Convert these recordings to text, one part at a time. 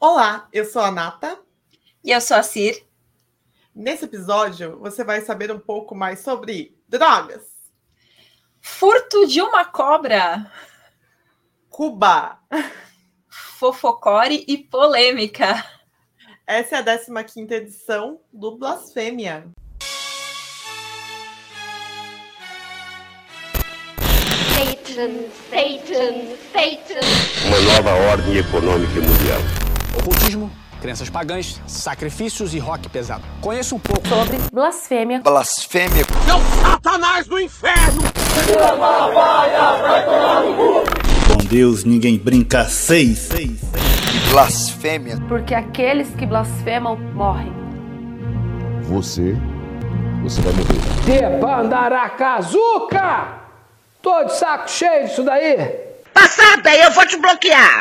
Olá, eu sou a Nata. E eu sou a Cir. Nesse episódio, você vai saber um pouco mais sobre drogas. Furto de uma cobra. Cuba. Fofocore e polêmica. Essa é a 15 edição do Blasfêmia. Satan, Satan, Satan. Uma nova ordem econômica mundial. Ocultismo, crenças pagãs, sacrifícios e rock pesado. Conheça um pouco sobre blasfêmia. Blasfêmia. Seu Satanás do inferno! Com Deus ninguém brinca seis. seis, seis. E blasfêmia. Porque aqueles que blasfemam morrem. Você, você vai morrer. Debandaracazuca! Tô de saco cheio disso daí. Passada, eu vou te bloquear.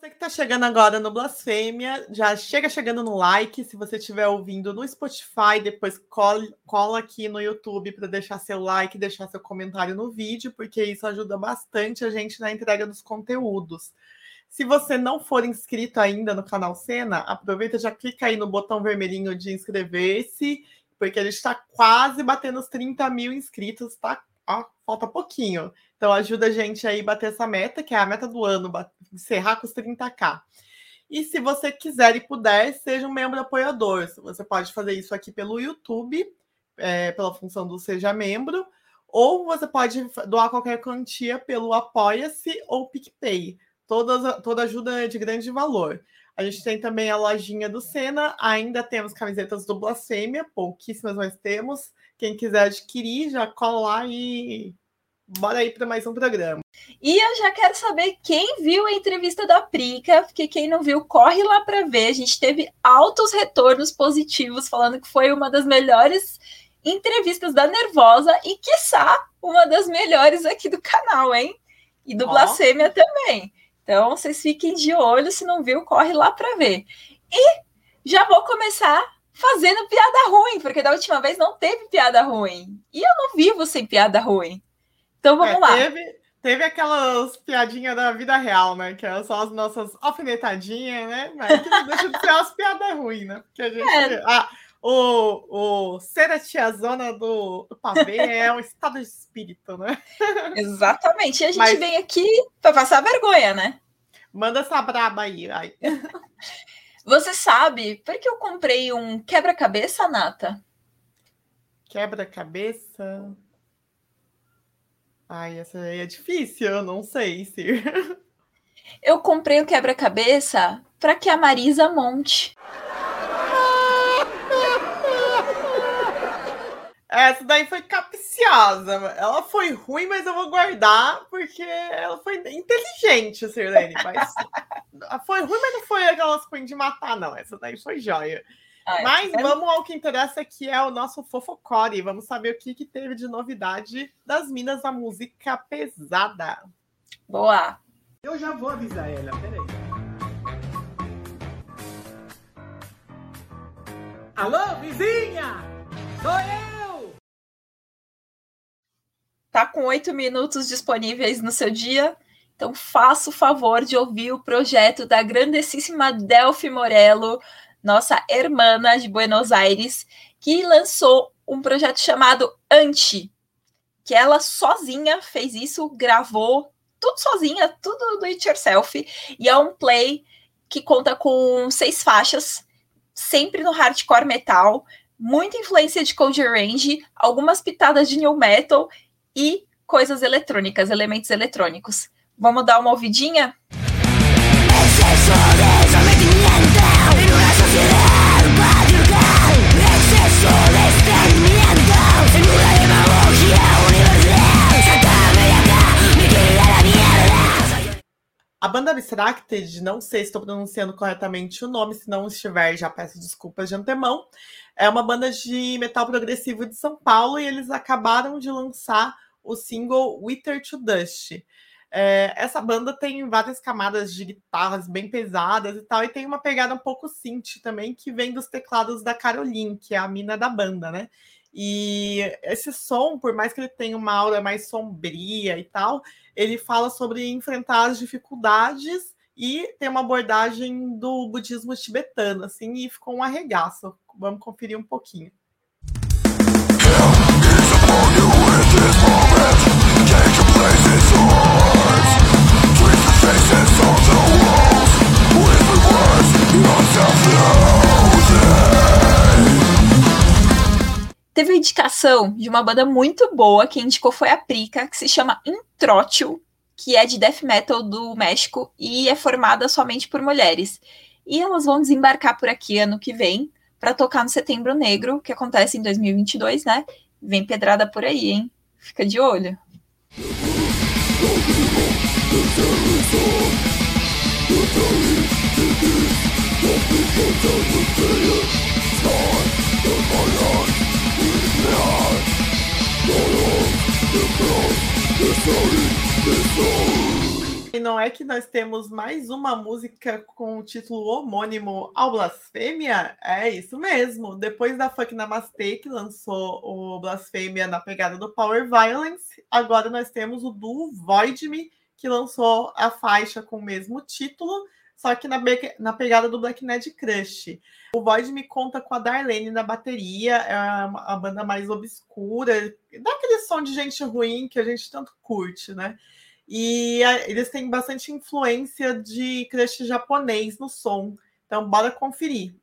Você que está chegando agora no Blasfêmia, já chega chegando no like. Se você estiver ouvindo no Spotify, depois cola, cola aqui no YouTube para deixar seu like, deixar seu comentário no vídeo, porque isso ajuda bastante a gente na entrega dos conteúdos. Se você não for inscrito ainda no canal Cena, aproveita já clica aí no botão vermelhinho de inscrever-se, porque a gente está quase batendo os 30 mil inscritos, tá? Ó, falta pouquinho. Então ajuda a gente aí a bater essa meta, que é a meta do ano, encerrar com os 30k. E se você quiser e puder, seja um membro apoiador. Você pode fazer isso aqui pelo YouTube, é, pela função do Seja Membro, ou você pode doar qualquer quantia pelo Apoia-se ou PicPay. Toda, toda ajuda é de grande valor. A gente tem também a lojinha do Sena, ainda temos camisetas do Blasfêmia, pouquíssimas nós temos. Quem quiser adquirir, já cola lá e bora aí para mais um programa. E eu já quero saber quem viu a entrevista da Prica, porque quem não viu, corre lá para ver. A gente teve altos retornos positivos, falando que foi uma das melhores entrevistas da Nervosa e, quiçá, uma das melhores aqui do canal, hein? E do oh. Blasfêmia também. Então, vocês fiquem de olho, se não viu, corre lá para ver. E já vou começar fazendo piada ruim, porque da última vez não teve piada ruim. E eu não vivo sem piada ruim. Então vamos é, lá. Teve, teve aquelas piadinhas da vida real, né? Que são as nossas alfinetadinhas, né? Mas que não deixa de ser umas piadas ruins, né? Porque a gente. É. Ah, o, o ser a tiazona do, do pavê é um estado de espírito, né? Exatamente. E a gente Mas... vem aqui para passar vergonha, né? Manda essa braba aí. Ai. Você sabe por que eu comprei um quebra-cabeça, Nata? Quebra-cabeça? Ai, essa aí é difícil, eu não sei, Sir. Eu comprei o quebra-cabeça para que a Marisa monte. Essa daí foi capciosa. Ela foi ruim, mas eu vou guardar porque ela foi inteligente, Sirlene. Mas foi ruim, mas não foi aquelas coisas de matar, não. Essa daí foi joia. Mas é... vamos ao que interessa, que é o nosso fofocore. Vamos saber o que, que teve de novidade das minas da música pesada. Boa! Eu já vou avisar ela, peraí. Alô, vizinha! Sou eu! tá com oito minutos disponíveis no seu dia. Então, faça o favor de ouvir o projeto da grandíssima Delphi Morello, nossa hermana de Buenos Aires, que lançou um projeto chamado Anti, que ela sozinha fez isso, gravou tudo sozinha, tudo do it yourself, e é um play que conta com seis faixas, sempre no hardcore metal, muita influência de Cold Range, algumas pitadas de new metal e coisas eletrônicas, elementos eletrônicos. Vamos dar uma ouvidinha? A banda Abstracted, não sei se estou pronunciando corretamente o nome, se não estiver, já peço desculpas de antemão. É uma banda de metal progressivo de São Paulo e eles acabaram de lançar o single Wither to Dust. É, essa banda tem várias camadas de guitarras bem pesadas e tal, e tem uma pegada um pouco synth também, que vem dos teclados da Caroline, que é a mina da banda, né? E esse som, por mais que ele tenha uma aura mais sombria e tal, ele fala sobre enfrentar as dificuldades e tem uma abordagem do budismo tibetano, assim, e ficou um arregaço. Vamos conferir um pouquinho. Teve indicação de uma banda muito boa, que indicou foi a Prica, que se chama Intrótil, que é de death metal do México e é formada somente por mulheres. E elas vão desembarcar por aqui ano que vem para tocar no Setembro Negro, que acontece em 2022, né? Vem pedrada por aí, hein? Fica de olho. E não é que nós temos mais uma música com o título homônimo ao Blasfêmia? É isso mesmo. Depois da Fuck Namaste, que lançou o Blasfêmia na pegada do Power Violence, agora nós temos o duo Void Me, que lançou a faixa com o mesmo título, só que na, na pegada do Black Ned Crush. O Void me conta com a Darlene na bateria, é a, banda mais obscura, dá aquele som de gente ruim que a gente tanto curte, né? E a, eles têm bastante influência de crush japonês no som. Então, bora conferir.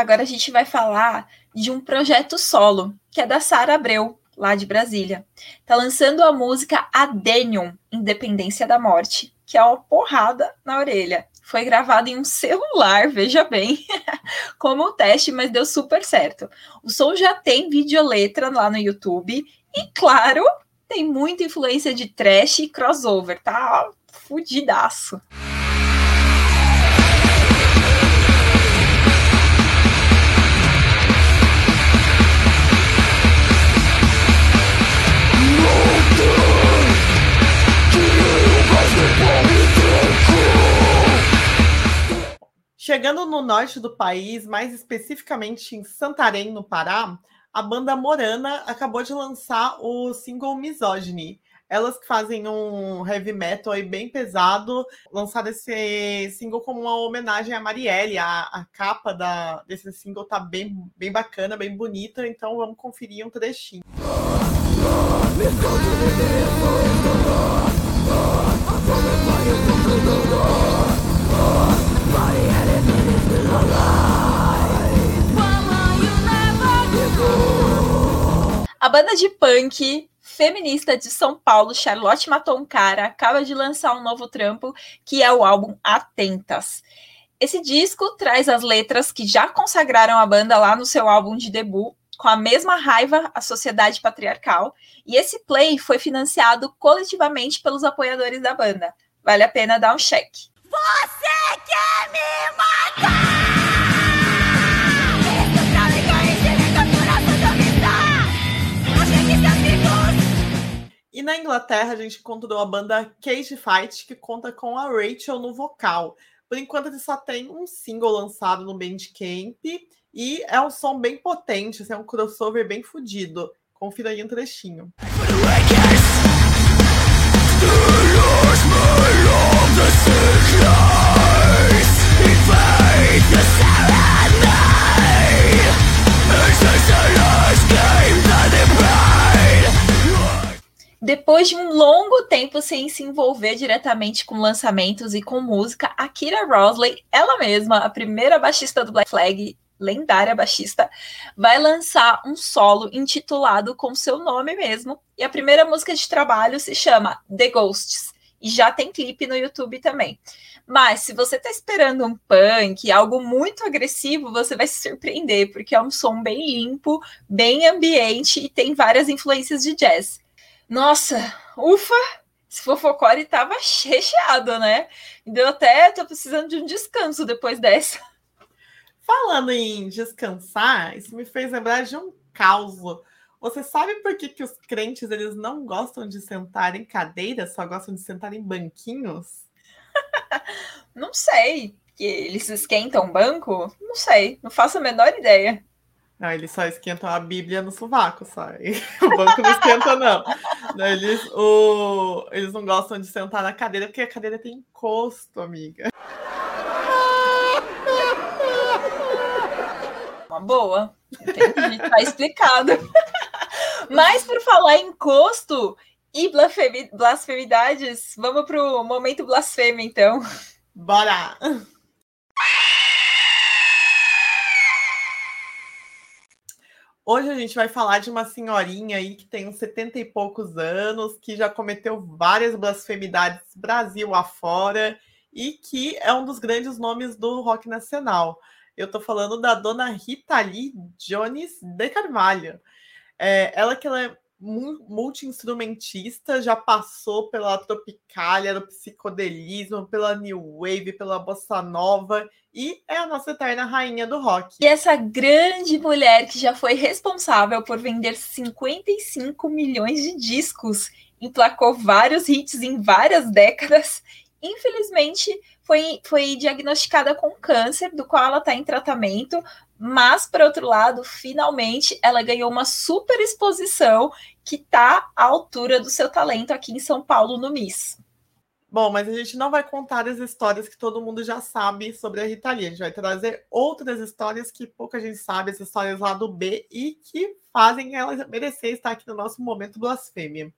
Agora a gente vai falar de um projeto solo, que é da Sara Abreu, lá de Brasília. Tá lançando a música Adenium, Independência da Morte, que é uma porrada na orelha. Foi gravado em um celular, veja bem, como teste, mas deu super certo. O som já tem videoletra lá no YouTube e, claro, tem muita influência de trash e crossover, tá fudidaço. Chegando no norte do país, mais especificamente em Santarém, no Pará, a banda Morana acabou de lançar o single Misogyny. Elas que fazem um heavy metal aí bem pesado, lançaram esse single como uma homenagem a Marielle. A, a capa da, desse single tá bem, bem bacana, bem bonita, então vamos conferir um trechinho. A banda de punk feminista de São Paulo, Charlotte Matoncara, acaba de lançar um novo trampo, que é o álbum Atentas. Esse disco traz as letras que já consagraram a banda lá no seu álbum de debut, com a mesma raiva à sociedade patriarcal, e esse play foi financiado coletivamente pelos apoiadores da banda. Vale a pena dar um cheque. Você quer me matar! E na Inglaterra a gente encontrou a banda Cage Fight, que conta com a Rachel no vocal. Por enquanto ele só tem um single lançado no Bandcamp e é um som bem potente, assim, é um crossover bem fodido. Confira aí um trechinho. Depois de um longo tempo sem se envolver diretamente com lançamentos e com música, a Kira Rosley, ela mesma, a primeira baixista do Black Flag, lendária baixista, vai lançar um solo intitulado com seu nome mesmo. E a primeira música de trabalho se chama The Ghosts. E já tem clipe no YouTube também. Mas se você está esperando um punk, algo muito agressivo, você vai se surpreender, porque é um som bem limpo, bem ambiente e tem várias influências de jazz. Nossa, ufa! Se Fofocore tava recheado, né? Deu até, tô precisando de um descanso depois dessa. Falando em descansar, isso me fez lembrar de um caos. Você sabe por que, que os crentes eles não gostam de sentar em cadeiras, só gostam de sentar em banquinhos? não sei. Que eles esquentam o banco? Não sei, não faço a menor ideia. Não, eles só esquentam a Bíblia no sovaco, só. O banco não esquenta, não. Eles, o... eles não gostam de sentar na cadeira porque a cadeira tem encosto, amiga. Uma boa. Entendi, tá explicado. Mas por falar em encosto e blasfemidades, vamos pro momento blasfêmia, então. Bora! Hoje a gente vai falar de uma senhorinha aí que tem uns 70 e poucos anos, que já cometeu várias blasfemidades Brasil afora e que é um dos grandes nomes do rock nacional. Eu tô falando da dona Rita Lee Jones de Carvalho. É, ela que ela é multi-instrumentista, já passou pela Tropicália, do psicodelismo, pela New Wave, pela Bossa Nova e é a nossa eterna rainha do rock. E essa grande mulher que já foi responsável por vender 55 milhões de discos, emplacou vários hits em várias décadas, infelizmente foi, foi diagnosticada com câncer, do qual ela está em tratamento, mas, por outro lado, finalmente ela ganhou uma super exposição que está à altura do seu talento aqui em São Paulo, no Miss. Bom, mas a gente não vai contar as histórias que todo mundo já sabe sobre a Rita Lee. A gente vai trazer outras histórias que pouca gente sabe, as histórias lá do B e que fazem ela merecer estar aqui no nosso momento blasfêmia.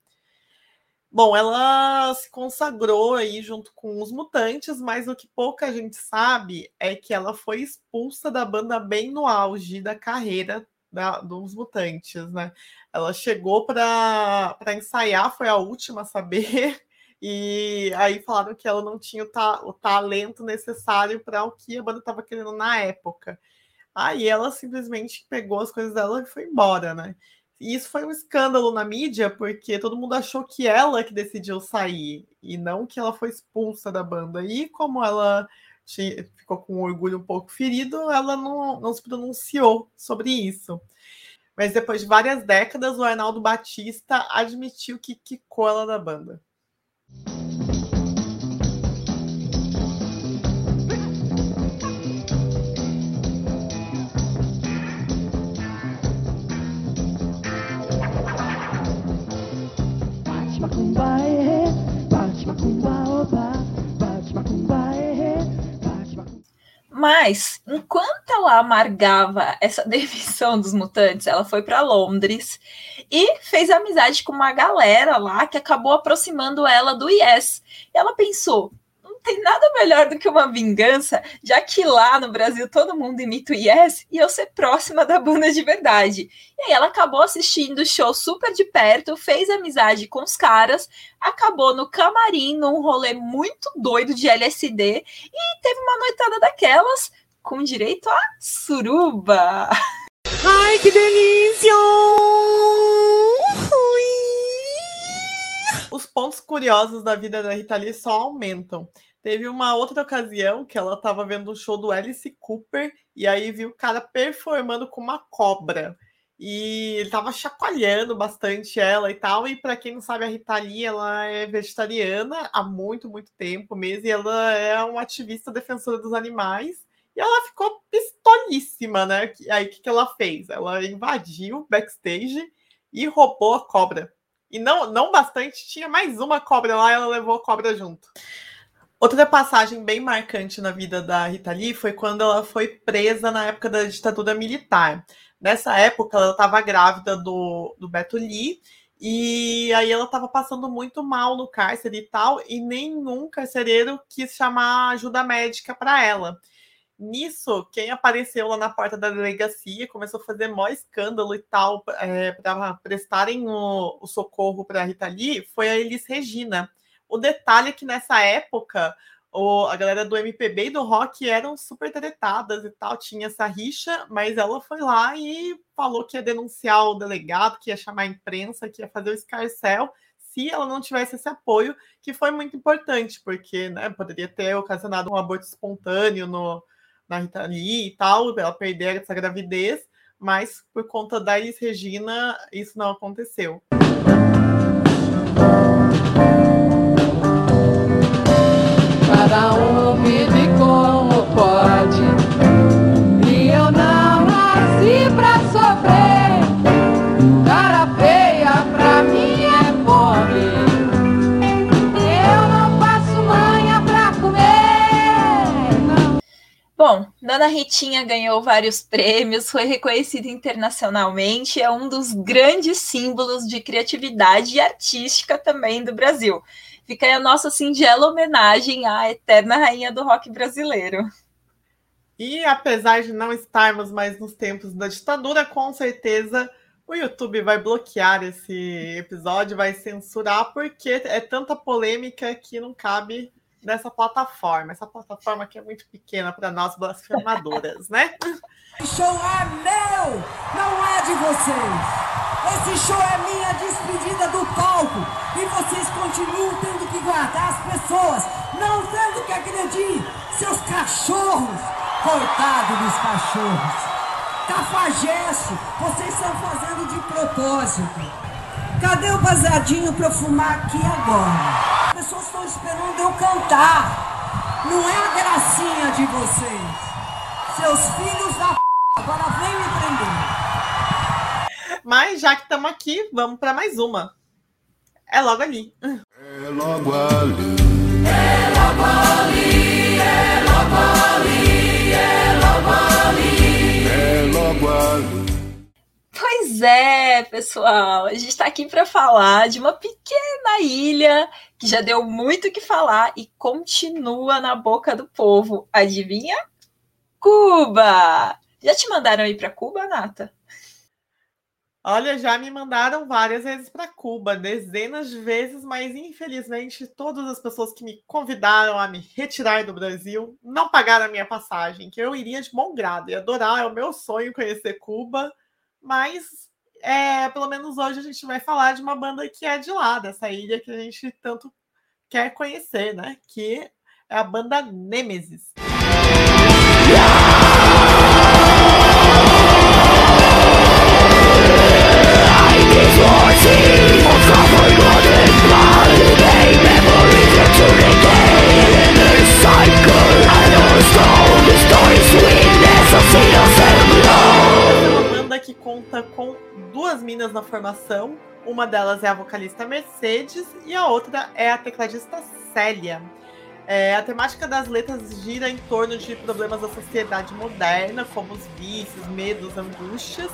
Bom, ela se consagrou aí junto com os Mutantes, mas o que pouca gente sabe é que ela foi expulsa da banda bem no auge da carreira da, dos Mutantes, né? Ela chegou para ensaiar, foi a última a saber, e aí falaram que ela não tinha o, ta, o talento necessário para o que a banda estava querendo na época. Aí ela simplesmente pegou as coisas dela e foi embora, né? E isso foi um escândalo na mídia, porque todo mundo achou que ela que decidiu sair, e não que ela foi expulsa da banda. E como ela tinha, ficou com o orgulho um pouco ferido, ela não, não se pronunciou sobre isso. Mas depois de várias décadas, o Arnaldo Batista admitiu que quicou ela da banda. Mas, enquanto ela amargava essa demissão dos mutantes, ela foi para Londres e fez amizade com uma galera lá que acabou aproximando ela do Yes. E ela pensou: tem nada melhor do que uma vingança, já que lá no Brasil todo mundo imita o Yes e eu ser próxima da banda de verdade. E aí ela acabou assistindo o show super de perto, fez amizade com os caras, acabou no camarim num rolê muito doido de LSD e teve uma noitada daquelas com direito a suruba. Ai, que delícia! Os pontos curiosos da vida da Rita Lee só aumentam. Teve uma outra ocasião que ela estava vendo o show do Alice Cooper e aí viu o cara performando com uma cobra. E ele estava chacoalhando bastante ela e tal. E para quem não sabe, a Rita Lee, ela é vegetariana há muito, muito tempo mesmo. E ela é uma ativista defensora dos animais. E ela ficou pistolíssima, né? Aí o que, que ela fez? Ela invadiu o backstage e roubou a cobra. E não, não bastante, tinha mais uma cobra lá ela levou a cobra junto. Outra passagem bem marcante na vida da Rita Lee foi quando ela foi presa na época da ditadura militar. Nessa época, ela estava grávida do, do Beto Lee, e aí ela estava passando muito mal no cárcere e tal, e nenhum carcereiro quis chamar ajuda médica para ela. Nisso, quem apareceu lá na porta da delegacia começou a fazer maior escândalo e tal, é, para prestarem o, o socorro para a Rita Lee, foi a Elis Regina o detalhe é que nessa época o, a galera do MPB e do rock eram super tretadas e tal, tinha essa rixa, mas ela foi lá e falou que ia denunciar o delegado, que ia chamar a imprensa, que ia fazer o escarcel, se ela não tivesse esse apoio, que foi muito importante, porque né, poderia ter ocasionado um aborto espontâneo no, na Rita Lee e tal, ela perder essa gravidez, mas por conta da Elis Regina, isso não aconteceu. Cada um vive como pode. E eu não nasci pra sofrer. Cara feia pra mim é fome. Eu não faço manha pra comer. Bom, Dona Ritinha ganhou vários prêmios, foi reconhecida internacionalmente, é um dos grandes símbolos de criatividade artística também do Brasil. Fica aí a nossa singela homenagem à eterna rainha do rock brasileiro. E apesar de não estarmos mais nos tempos da ditadura, com certeza o YouTube vai bloquear esse episódio, vai censurar, porque é tanta polêmica que não cabe nessa plataforma. Essa plataforma que é muito pequena para nós blasfemadoras, né? Esse show é meu, não é de vocês. Esse show é minha despedida do palco e vocês continuam tendo que guardar as pessoas, não tendo que agredir seus cachorros. Coitado dos cachorros. Cafajesso, vocês estão fazendo de propósito. Cadê o baseadinho pra eu fumar aqui agora? As pessoas estão esperando eu cantar. Não é a gracinha de vocês. Seus filhos da p... agora vem me prender. Mas já que estamos aqui, vamos para mais uma. É logo ali. É logo ali. É logo ali. É logo ali. É logo ali. Pois é, pessoal. A gente está aqui para falar de uma pequena ilha que já deu muito o que falar e continua na boca do povo. Adivinha? Cuba! Já te mandaram ir para Cuba, Nata? Olha, já me mandaram várias vezes para Cuba, dezenas de vezes, mas infelizmente todas as pessoas que me convidaram a me retirar do Brasil não pagaram a minha passagem, que eu iria de bom grado e adorar, é o meu sonho conhecer Cuba, mas é, pelo menos hoje a gente vai falar de uma banda que é de lá, dessa ilha que a gente tanto quer conhecer, né? Que é a banda Nemesis. uma que conta com duas minas na formação. Uma delas é a vocalista Mercedes e a outra é a tecladista Célia. É, a temática das letras gira em torno de problemas da sociedade moderna, como os vícios, medos, angústias,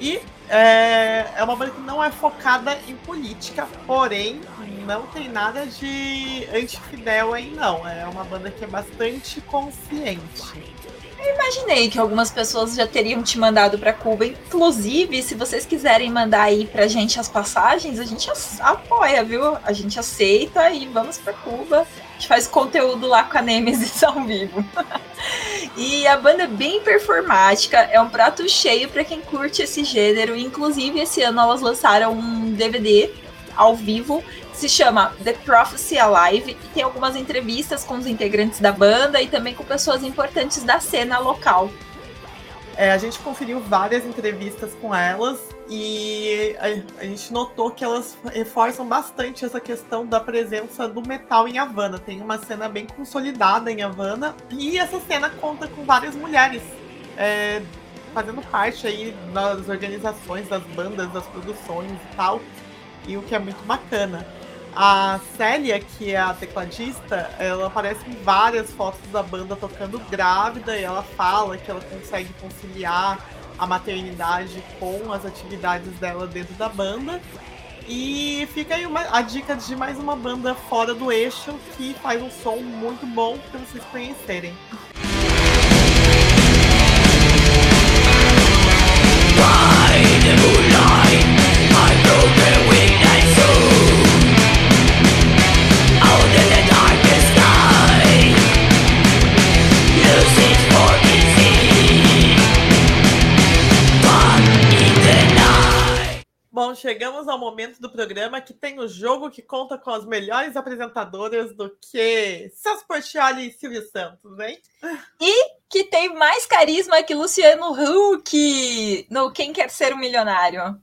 e é, é uma banda que não é focada em política, porém não tem nada de antifidel aí, não. É uma banda que é bastante consciente. Eu imaginei que algumas pessoas já teriam te mandado para Cuba. Inclusive, se vocês quiserem mandar aí pra gente as passagens, a gente apoia, viu? A gente aceita e vamos para Cuba. A gente faz conteúdo lá com a Nemesis ao vivo. e a banda é bem performática, é um prato cheio para quem curte esse gênero. Inclusive, esse ano elas lançaram um DVD ao vivo se chama The Prophecy Alive e tem algumas entrevistas com os integrantes da banda e também com pessoas importantes da cena local. É, a gente conferiu várias entrevistas com elas e a, a, gente notou que elas reforçam bastante essa questão da presença do metal em Havana. Tem uma cena bem consolidada em Havana e essa cena conta com várias mulheres é, fazendo parte aí das organizações, das bandas, das produções e tal. E o que é muito bacana. A Célia, que é a tecladista, ela aparece em várias fotos da banda tocando grávida e ela fala que ela consegue conciliar a maternidade com as atividades dela dentro da banda. E fica aí uma, a dica de mais uma banda fora do eixo que faz um som muito bom para vocês conhecerem. Chegamos ao momento do programa que tem o jogo que conta com as melhores apresentadoras do que Celso Portioli e Silvio Santos, hein? E que tem mais carisma que Luciano Huck no Quem Quer Ser um Milionário.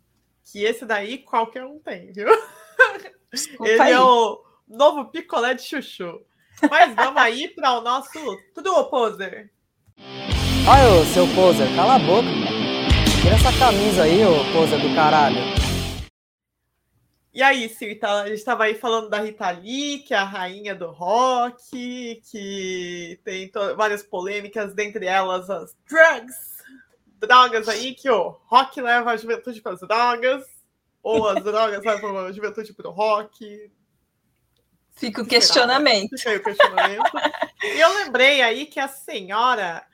Que esse daí qualquer um tem, viu? Desculpa Ele aí. é o novo picolé de chuchu. Mas vamos aí para o nosso True Poser. Ai, ô, seu poser, cala a boca. Tira essa camisa aí, ô poser do caralho. E aí, Cirta, a gente estava aí falando da Rita Lee, que é a rainha do rock, que tem várias polêmicas, dentre elas as drugs, drogas aí, que o rock leva a juventude para as drogas, ou as drogas levam a juventude para o rock. Fica o questionamento. Fica aí o questionamento. e eu lembrei aí que a senhora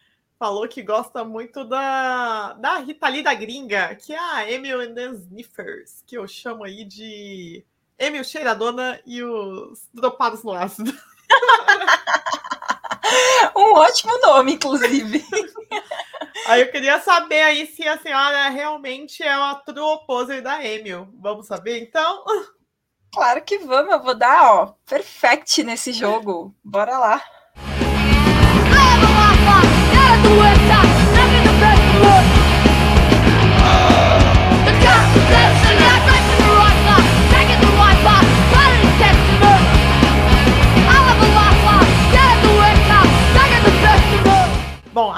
falou que gosta muito da, da Rita Lee da gringa, que é a Emil and the Sniffers, que eu chamo aí de Emil Cheiradona e os dropados no ácido. Um ótimo nome, inclusive. Aí eu queria saber aí se a senhora realmente é uma true opposer da Emil. Vamos saber, então? Claro que vamos, eu vou dar, ó, perfect nesse jogo. Bora lá.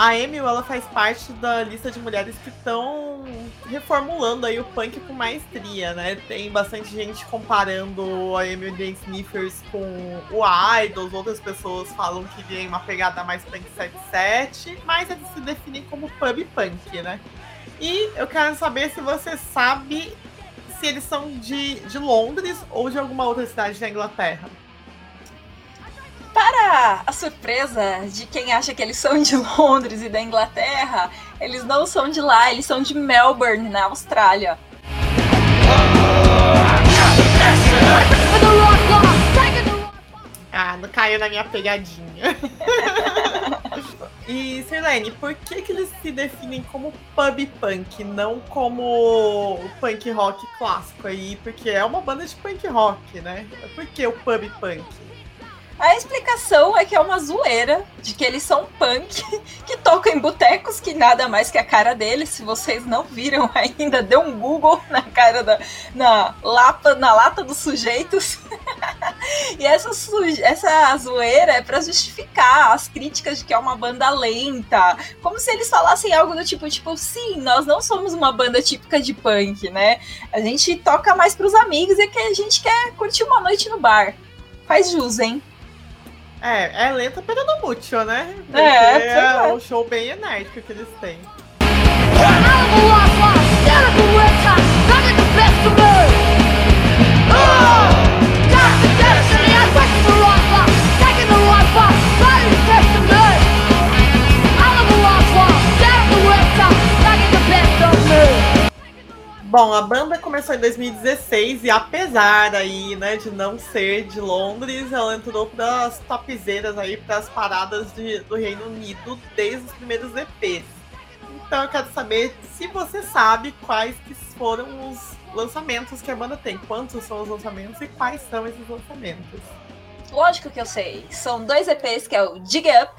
A Emil ela faz parte da lista de mulheres que estão reformulando aí o punk com maestria, né? Tem bastante gente comparando a Emil The Sniffers com o Idols, outras pessoas falam que tem uma pegada mais punk 77, mas eles se definem como pub punk, né? E eu quero saber se você sabe se eles são de, de Londres ou de alguma outra cidade da Inglaterra. Para a surpresa de quem acha que eles são de Londres e da Inglaterra, eles não são de lá, eles são de Melbourne, na Austrália. Ah, não caiu na minha pegadinha. e, Sirlene, por que, que eles se definem como pub punk, não como punk rock clássico aí? Porque é uma banda de punk rock, né? Por que o pub punk? A explicação é que é uma zoeira de que eles são punk que tocam em botecos, que nada mais que a cara deles. Se vocês não viram ainda, dê um Google na cara da na lata, na lata dos sujeitos. e essa, essa zoeira é para justificar as críticas de que é uma banda lenta, como se eles falassem algo do tipo, tipo, sim, nós não somos uma banda típica de punk, né? A gente toca mais pros amigos e que a gente quer curtir uma noite no bar. Faz jus, hein? É, é lenta pero no mucho, né? Porque É, é é. um show bem enérgico que eles têm. Bom, a banda começou em 2016 e apesar aí, né, de não ser de Londres, ela entrou para as topzeiras aí, para as paradas de- do Reino Unido desde os primeiros EPs. Então eu quero saber se você sabe quais que foram os lançamentos que a banda tem, quantos são os lançamentos e quais são esses lançamentos. Lógico que eu sei. São dois EPs, que é o Dig Up,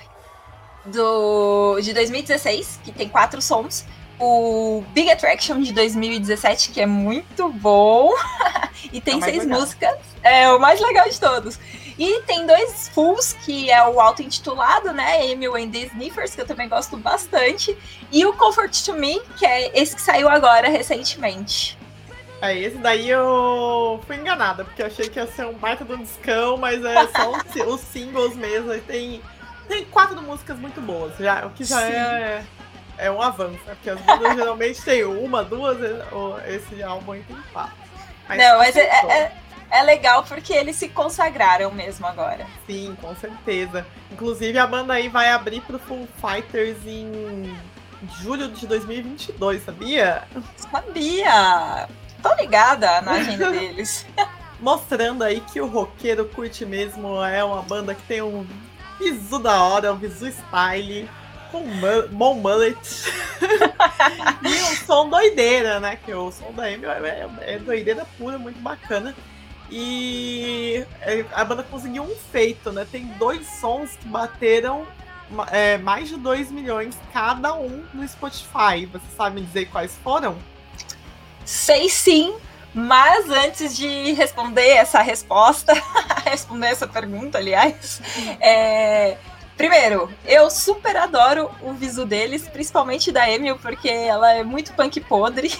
do, de 2016, que tem quatro sons. O Big Attraction de 2017, que é muito bom. e tem É seis legal. músicas. É o mais legal de todos. E tem dois fulls, que é o auto-intitulado, né? Emil and the Sniffers, que eu também gosto bastante. E o Comfort to Me, que é esse que saiu agora recentemente. É, esse daí eu fui enganada, porque eu achei que ia ser um baita de um discão, mas é só os, os singles mesmo. E tem, tem quatro músicas muito boas, já, o que já Sim. é, é um avanço, né? Porque as bandas geralmente tem uma, duas, o- esse álbum aí tem quatro. Não, mas é, é, é legal porque eles se consagraram mesmo agora. Sim, com certeza. Inclusive, a banda aí vai abrir pro Full Fighters em julho de 2022, sabia? Sabia! Tô ligada na agenda deles. Mostrando aí que o roqueiro curte mesmo, é uma banda que tem um visu da hora, um visu style. Com bom mullet. e um som doideira, né? Que o som da Amy é, é doideira pura, muito bacana. E é, a banda conseguiu um feito, né? Tem dois sons que bateram é, mais de 2 milhões cada um no Spotify. Você sabe me dizer quais foram? Sei sim, mas antes de responder essa resposta, responder essa pergunta, aliás, é, primeiro, eu super adoro o visu deles, principalmente da Emil, porque ela é muito punk podre.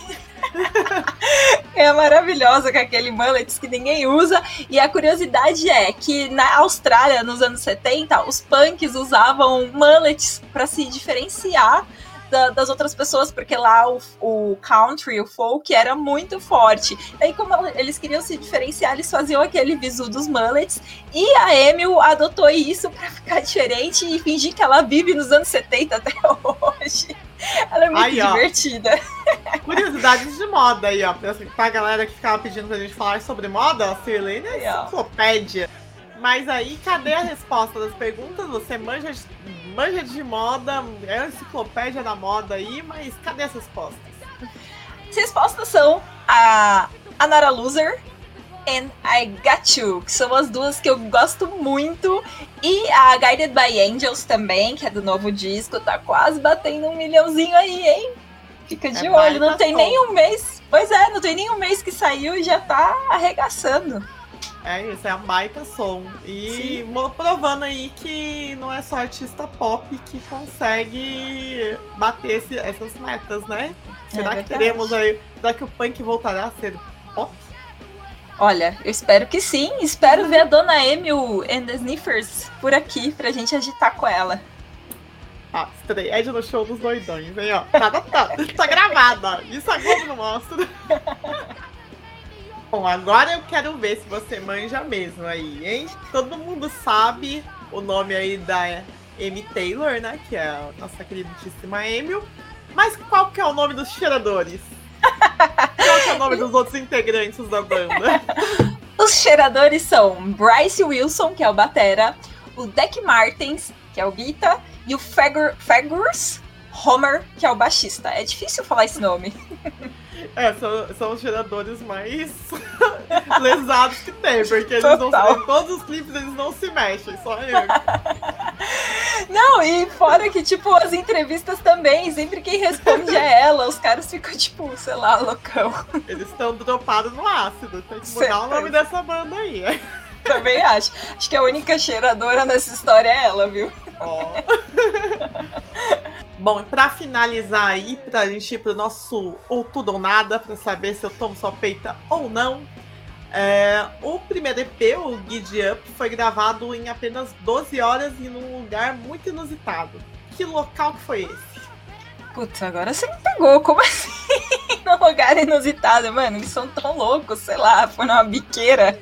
é maravilhosa com aquele mullets que ninguém usa. E a curiosidade é que na Austrália, nos anos 70, os punks usavam mullets para se diferenciar da- das outras pessoas, porque lá o, o country, o folk era muito forte. Aí, como eles queriam se diferenciar, eles faziam aquele visu dos mullets. E a Emil adotou isso pra ficar diferente e fingir que ela vive nos anos 70 até hoje. Ela é muito Aí, ó. divertida. Curiosidades de moda aí, ó. Pra, galera que ficava pedindo pra gente falar sobre moda, a Sirlene é ó. Mas aí, cadê a resposta das perguntas? Você manja de, manja de moda, é a enciclopédia da moda aí, mas cadê as respostas? As respostas são a Anara Loser and I Got You, que são as duas que eu gosto muito. E a Guided by Angels também, que é do novo disco, tá quase batendo um milhãozinho aí, hein? Fica de É olho, não tem nem um mês. Pois é, não tem nem um mês que saiu e já tá arregaçando. É isso, é um baita som. E mo- provando aí que não é só artista pop que consegue bater esse- essas metas, né? Será que verdade. teremos aí. Será que o punk voltará a ser pop? Olha, eu espero que sim. Espero ver a Dona Emil and the Sniffers por aqui pra gente agitar com ela. Ah, estreia no show dos doidões, hein, ó. Tá, tá, tá, tá gravado, ó. Isso a Globo não mostra. Bom, agora eu quero ver se você manja mesmo aí, hein? Todo mundo sabe o nome aí da Amy Taylor, né? Que é a nossa queridíssima Emil. Mas qual que é o nome dos cheiradores? Qual que é o nome dos outros integrantes da banda? Os cheiradores são Bryce Wilson, que é o Batera, o Deck Martins, que é o Guita, e o Fegur, Fegurs Homer, que é o baixista. É difícil falar esse nome. É, são, são os geradores mais lesados que tem, porque eles não, Total. em todos os clipes eles não se mexem, só eu. Não, e fora que, tipo, as entrevistas também, sempre quem responde é ela, os caras ficam, tipo, sei lá, loucão. Eles estão dropados no ácido. Tem que mudar o nome dessa banda aí. Também acho. Acho que a única cheiradora nessa história é ela, viu? Bom, pra finalizar aí, pra gente ir pro nosso ou tudo ou nada, pra saber se eu tomo sua peita ou não. é, o primeiro EP, o Giddy Up, foi gravado em apenas 12 horas e num lugar muito inusitado. Que local que foi esse? Putz, agora você me pegou. Como assim? Num lugar inusitado, mano. Eles são tão loucos, sei lá, foi numa biqueira.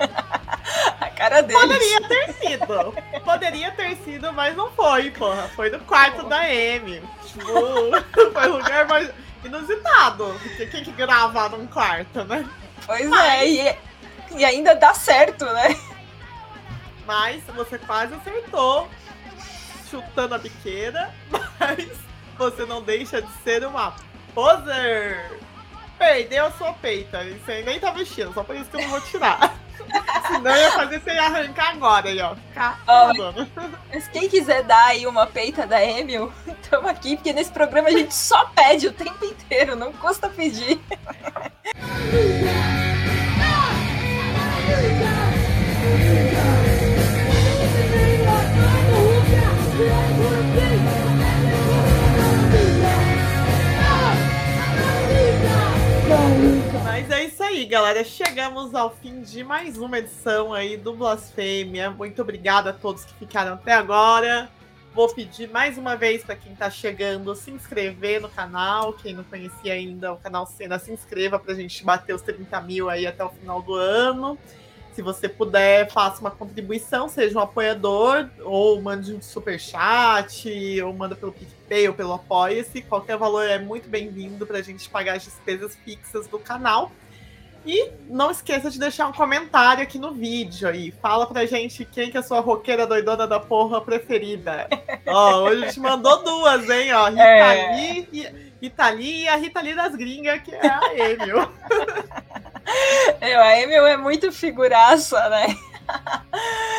Cara deles. Poderia ter sido. Poderia ter sido, mas não foi, porra. Foi no quarto da Amy. Tipo, foi um lugar mais inusitado. Porque quem que grava num quarto, né? Pois é, e, e ainda dá certo, né? Mas você quase acertou chutando a biqueira, mas você não deixa de ser uma poser. Perdeu a sua peita. E você nem tá vestindo, só por isso que eu não vou tirar. Senão eu ia fazer você arrancar agora aí, ó. Ficar Ó, arrasando. Mas quem quiser dar aí uma peita da Emil, tamo aqui, porque nesse programa a gente só pede o tempo inteiro, não custa pedir. Mas aí, galera. Chegamos ao fim de mais uma edição aí do Blasfêmia. Muito obrigada a todos que ficaram até agora. Vou pedir mais uma vez para quem tá chegando se inscrever no canal. Quem não conhecia ainda o canal Cena, se inscreva pra gente bater os 30 mil aí até o final do ano. Se você puder, faça uma contribuição, seja um apoiador, ou mande um superchat, ou manda pelo PicPay ou pelo Apoia-se. Qualquer valor é muito bem-vindo para a gente pagar as despesas fixas do canal. E não esqueça de deixar um comentário aqui no vídeo aí. Fala pra gente quem que é a sua roqueira doidona da porra preferida. Ó, hoje a gente mandou duas, hein? Ó, Rita É. Lee e, Rita Lee e a Rita Lee das gringas, que é a Emil. Eu, a Emil é muito figuraça, né?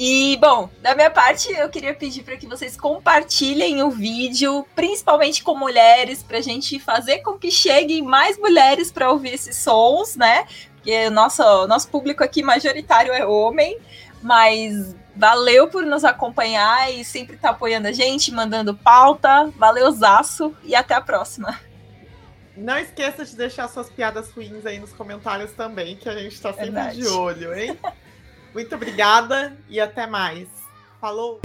E, bom, da minha parte, eu queria pedir para que vocês compartilhem o vídeo, principalmente com mulheres, para a gente fazer com que cheguem mais mulheres para ouvir esses sons, né? Porque o nosso, nosso público aqui majoritário é homem, mas valeu por nos acompanhar e sempre estar apoiando a gente, mandando pauta. Valeu, Zaço, e até a próxima. Não esqueça de deixar suas piadas ruins aí nos comentários também, que a gente tá sempre Verdade. de olho, hein? Muito obrigada e até mais. Falou!